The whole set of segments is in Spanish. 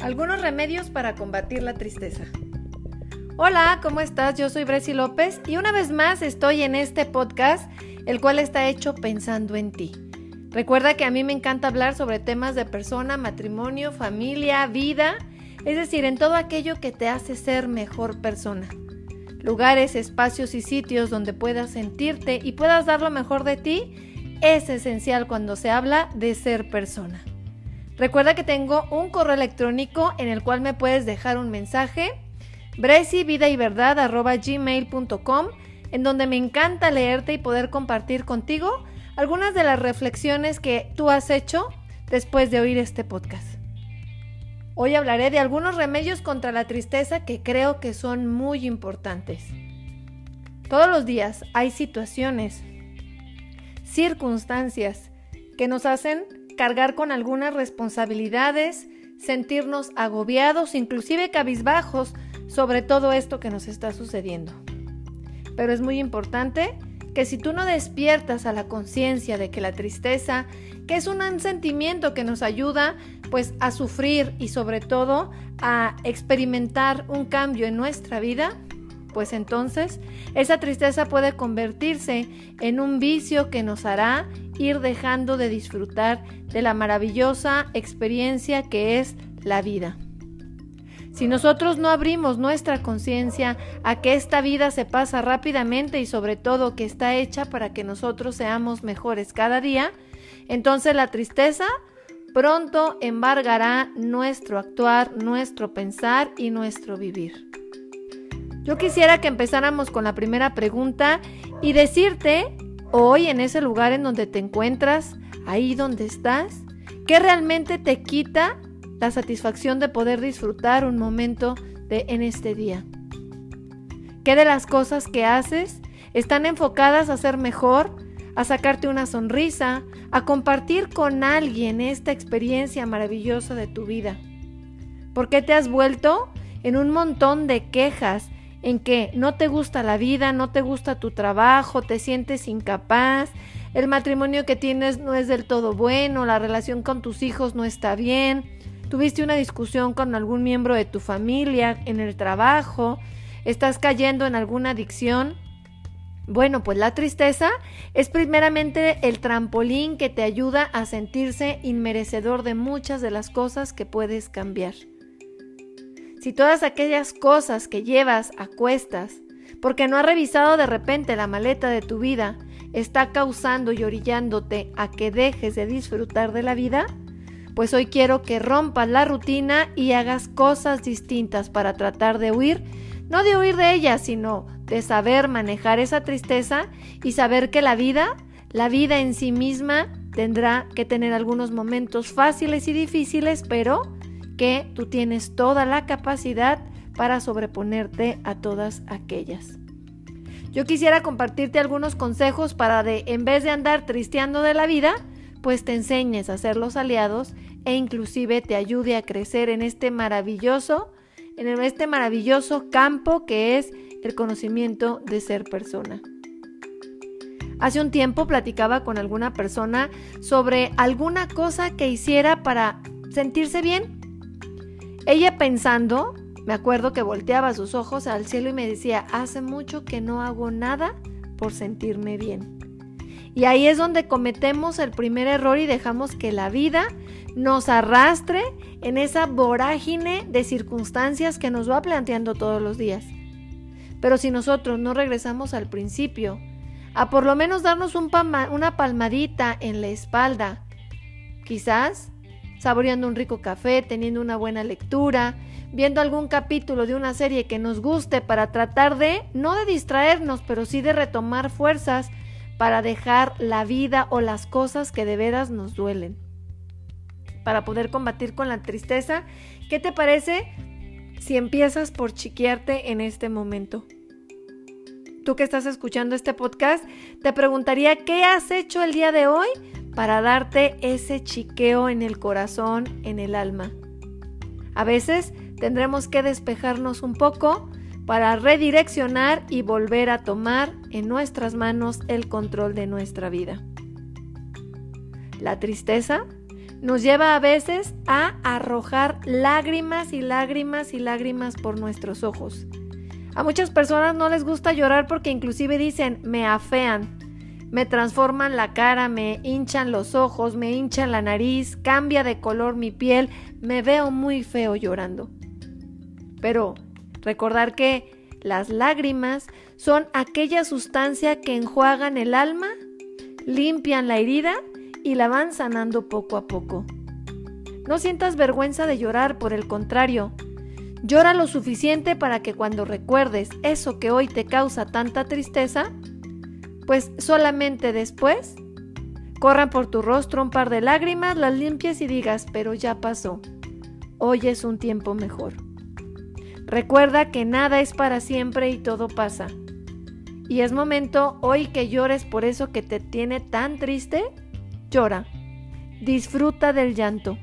Algunos remedios para combatir la tristeza. Hola, ¿cómo estás? Yo soy Bresi López y una vez más estoy en este podcast, el cual está hecho pensando en ti. Recuerda que a mí me encanta hablar sobre temas de persona, matrimonio, familia, vida, es decir, en todo aquello que te hace ser mejor persona. Lugares, espacios y sitios donde puedas sentirte y puedas dar lo mejor de ti es esencial cuando se habla de ser persona. Recuerda que tengo un correo electrónico en el cual me puedes dejar un mensaje, gmail.com en donde me encanta leerte y poder compartir contigo algunas de las reflexiones que tú has hecho después de oír este podcast. Hoy hablaré de algunos remedios contra la tristeza que creo que son muy importantes. Todos los días hay situaciones, circunstancias que nos hacen cargar con algunas responsabilidades, sentirnos agobiados, inclusive cabizbajos sobre todo esto que nos está sucediendo. Pero es muy importante que si tú no despiertas a la conciencia de que la tristeza, que es un sentimiento que nos ayuda pues a sufrir y sobre todo a experimentar un cambio en nuestra vida, pues entonces esa tristeza puede convertirse en un vicio que nos hará ir dejando de disfrutar de la maravillosa experiencia que es la vida. Si nosotros no abrimos nuestra conciencia a que esta vida se pasa rápidamente y sobre todo que está hecha para que nosotros seamos mejores cada día, entonces la tristeza pronto embargará nuestro actuar, nuestro pensar y nuestro vivir. Yo quisiera que empezáramos con la primera pregunta y decirte hoy en ese lugar en donde te encuentras, ahí donde estás, ¿qué realmente te quita la satisfacción de poder disfrutar un momento de en este día? ¿Qué de las cosas que haces están enfocadas a ser mejor, a sacarte una sonrisa, a compartir con alguien esta experiencia maravillosa de tu vida? ¿Por qué te has vuelto en un montón de quejas en que no te gusta la vida, no te gusta tu trabajo, te sientes incapaz, el matrimonio que tienes no es del todo bueno, la relación con tus hijos no está bien, tuviste una discusión con algún miembro de tu familia en el trabajo, estás cayendo en alguna adicción. Bueno, pues la tristeza es primeramente el trampolín que te ayuda a sentirse inmerecedor de muchas de las cosas que puedes cambiar si todas aquellas cosas que llevas a cuestas, porque no has revisado de repente la maleta de tu vida, está causando y orillándote a que dejes de disfrutar de la vida, pues hoy quiero que rompas la rutina y hagas cosas distintas para tratar de huir, no de huir de ella, sino de saber manejar esa tristeza y saber que la vida, la vida en sí misma, tendrá que tener algunos momentos fáciles y difíciles, pero que tú tienes toda la capacidad para sobreponerte a todas aquellas. Yo quisiera compartirte algunos consejos para de, en vez de andar tristeando de la vida, pues te enseñes a ser los aliados e inclusive te ayude a crecer en este maravilloso, en este maravilloso campo que es el conocimiento de ser persona. Hace un tiempo platicaba con alguna persona sobre alguna cosa que hiciera para sentirse bien ella pensando, me acuerdo que volteaba sus ojos al cielo y me decía, hace mucho que no hago nada por sentirme bien. Y ahí es donde cometemos el primer error y dejamos que la vida nos arrastre en esa vorágine de circunstancias que nos va planteando todos los días. Pero si nosotros no regresamos al principio, a por lo menos darnos una palmadita en la espalda, quizás saboreando un rico café, teniendo una buena lectura, viendo algún capítulo de una serie que nos guste para tratar de, no de distraernos, pero sí de retomar fuerzas para dejar la vida o las cosas que de veras nos duelen. Para poder combatir con la tristeza, ¿qué te parece si empiezas por chiquearte en este momento? Tú que estás escuchando este podcast, te preguntaría, ¿qué has hecho el día de hoy para darte ese chiqueo en el corazón, en el alma. A veces tendremos que despejarnos un poco para redireccionar y volver a tomar en nuestras manos el control de nuestra vida. La tristeza nos lleva a veces a arrojar lágrimas y lágrimas y lágrimas por nuestros ojos. A muchas personas no les gusta llorar porque inclusive dicen me afean, me transforman la cara, me hinchan los ojos, me hinchan la nariz, cambia de color mi piel, me veo muy feo llorando. Pero recordar que las lágrimas son aquella sustancia que enjuagan el alma, limpian la herida y la van sanando poco a poco. No sientas vergüenza de llorar, por el contrario, llora lo suficiente para que cuando recuerdes eso que hoy te causa tanta tristeza, pues solamente después corran por tu rostro un par de lágrimas, las limpies y digas, pero ya pasó, hoy es un tiempo mejor. Recuerda que nada es para siempre y todo pasa. Y es momento hoy que llores por eso que te tiene tan triste Llora, disfruta del llanto,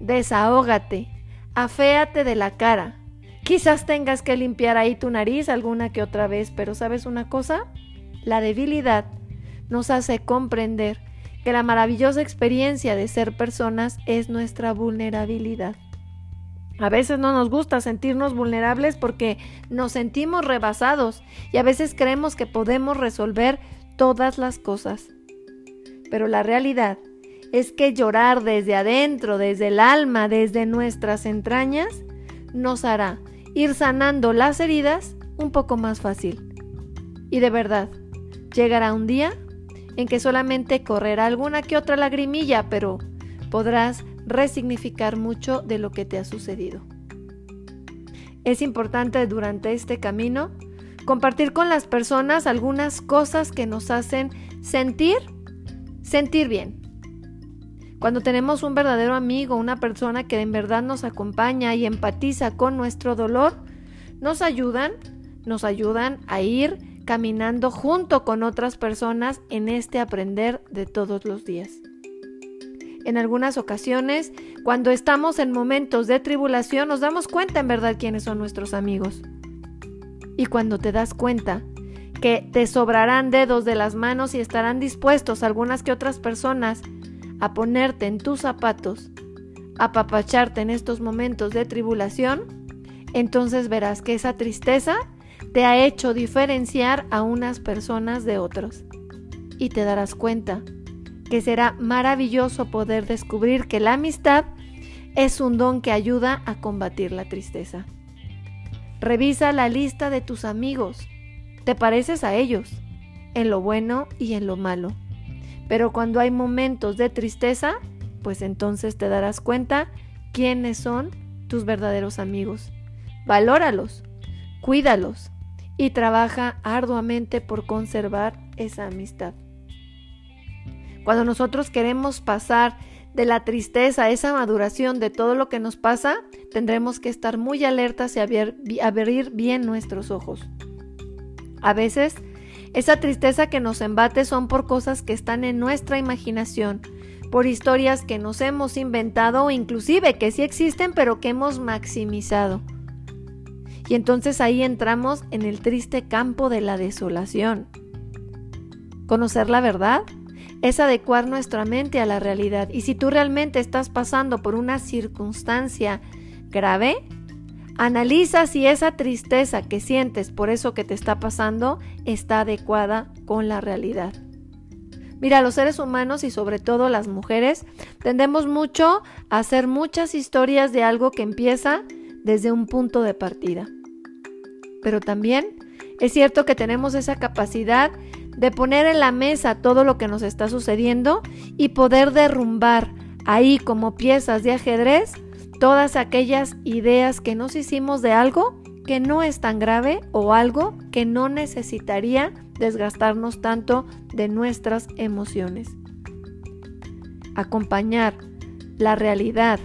desahógate, aféate de la cara. Quizás tengas que limpiar ahí tu nariz alguna que otra vez, pero ¿sabes una cosa? La debilidad nos hace comprender que la maravillosa experiencia de ser personas es nuestra vulnerabilidad. A veces no nos gusta sentirnos vulnerables porque nos sentimos rebasados y a veces creemos que podemos resolver todas las cosas. Pero la realidad es que llorar desde adentro, desde el alma, desde nuestras entrañas, nos hará ir sanando las heridas un poco más fácil. Y de verdad, llegará un día en que solamente correrá alguna que otra lagrimilla, pero podrás resignificar mucho de lo que te ha sucedido. Es importante durante este camino compartir con las personas algunas cosas que nos hacen sentir Sentir bien. Cuando tenemos un verdadero amigo, una persona que en verdad nos acompaña y empatiza con nuestro dolor, nos ayudan, nos ayudan a ir caminando junto con otras personas en este aprender de todos los días. En algunas ocasiones, cuando estamos en momentos de tribulación, nos damos cuenta en verdad quiénes son nuestros amigos. Y cuando te das cuenta que te sobrarán dedos de las manos y estarán dispuestos algunas que otras personas a ponerte en tus zapatos, a papacharte en estos momentos de tribulación, entonces verás que esa tristeza te ha hecho diferenciar a unas personas de otros. Y te darás cuenta que será maravilloso poder descubrir que la amistad es un don que ayuda a combatir la tristeza. Revisa la lista de tus amigos te pareces a ellos, en lo bueno y en lo malo. Pero cuando hay momentos de tristeza, pues entonces te darás cuenta quiénes son tus verdaderos amigos. Valóralos, cuídalos y trabaja arduamente por conservar esa amistad. Cuando nosotros queremos pasar de la tristeza a esa maduración de todo lo que nos pasa, tendremos que estar muy alertas y abrir bien nuestros ojos. A veces, esa tristeza que nos embate son por cosas que están en nuestra imaginación, por historias que nos hemos inventado o inclusive que sí existen pero que hemos maximizado. Y entonces ahí entramos en el triste campo de la desolación. Conocer la verdad es adecuar nuestra mente a la realidad. Y si tú realmente estás pasando por una circunstancia grave, Analiza si esa tristeza que sientes por eso que te está pasando está adecuada con la realidad. Mira, los seres humanos y sobre todo las mujeres tendemos mucho a hacer muchas historias de algo que empieza desde un punto de partida. Pero también es cierto que tenemos esa capacidad de poner en la mesa todo lo que nos está sucediendo y poder derrumbar ahí como piezas de ajedrez todas aquellas ideas que nos hicimos de algo que no es tan grave o algo que no necesitaría desgastarnos tanto de nuestras emociones. Acompañar la realidad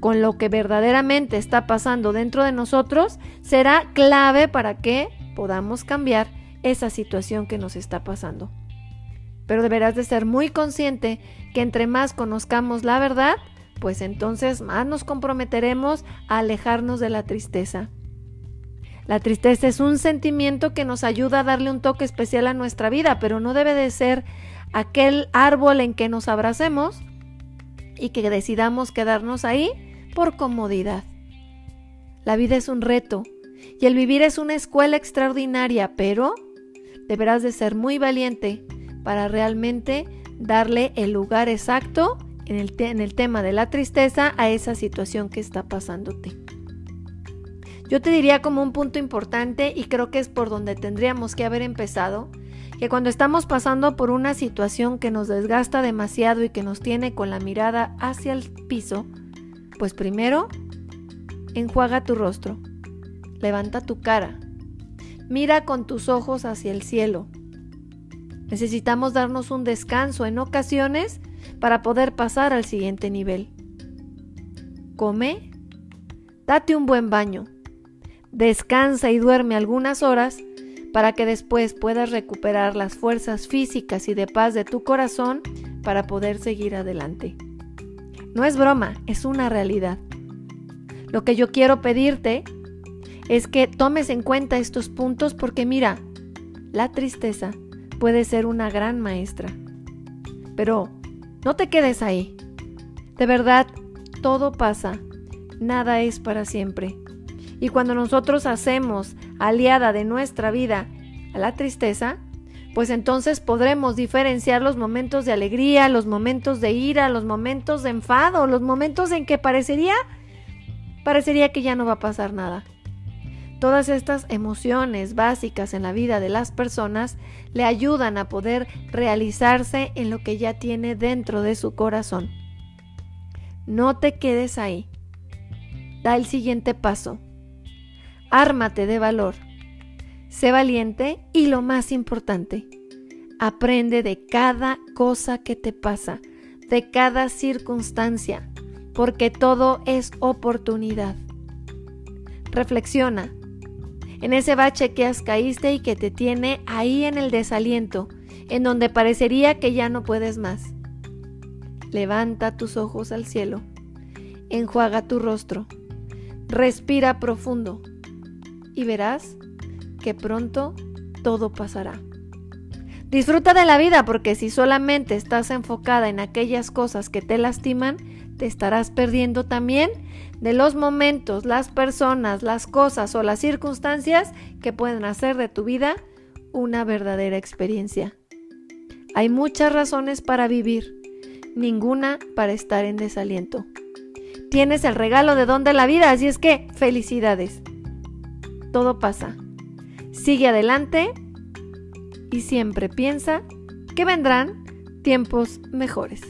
con lo que verdaderamente está pasando dentro de nosotros será clave para que podamos cambiar esa situación que nos está pasando. Pero deberás de ser muy consciente que entre más conozcamos la verdad, pues entonces más nos comprometeremos a alejarnos de la tristeza. La tristeza es un sentimiento que nos ayuda a darle un toque especial a nuestra vida, pero no debe de ser aquel árbol en que nos abracemos y que decidamos quedarnos ahí por comodidad. La vida es un reto y el vivir es una escuela extraordinaria, pero deberás de ser muy valiente para realmente darle el lugar exacto en el, en el tema de la tristeza a esa situación que está pasándote. Yo te diría como un punto importante y creo que es por donde tendríamos que haber empezado, que cuando estamos pasando por una situación que nos desgasta demasiado y que nos tiene con la mirada hacia el piso, pues primero, enjuaga tu rostro, levanta tu cara, mira con tus ojos hacia el cielo. Necesitamos darnos un descanso en ocasiones para poder pasar al siguiente nivel. Come, date un buen baño, descansa y duerme algunas horas para que después puedas recuperar las fuerzas físicas y de paz de tu corazón para poder seguir adelante. No es broma, es una realidad. Lo que yo quiero pedirte es que tomes en cuenta estos puntos porque mira, la tristeza puede ser una gran maestra. Pero no te quedes ahí. De verdad, todo pasa. Nada es para siempre. Y cuando nosotros hacemos aliada de nuestra vida a la tristeza, pues entonces podremos diferenciar los momentos de alegría, los momentos de ira, los momentos de enfado, los momentos en que parecería parecería que ya no va a pasar nada. Todas estas emociones básicas en la vida de las personas le ayudan a poder realizarse en lo que ya tiene dentro de su corazón. No te quedes ahí. Da el siguiente paso. Ármate de valor. Sé valiente y lo más importante, aprende de cada cosa que te pasa, de cada circunstancia, porque todo es oportunidad. Reflexiona en ese bache que has caíste y que te tiene ahí en el desaliento, en donde parecería que ya no puedes más. Levanta tus ojos al cielo, enjuaga tu rostro, respira profundo y verás que pronto todo pasará. Disfruta de la vida porque si solamente estás enfocada en aquellas cosas que te lastiman, te estarás perdiendo también de los momentos, las personas, las cosas o las circunstancias que pueden hacer de tu vida una verdadera experiencia. Hay muchas razones para vivir, ninguna para estar en desaliento. Tienes el regalo de don de la vida, así es que felicidades todo pasa. Sigue adelante y siempre piensa que vendrán tiempos mejores.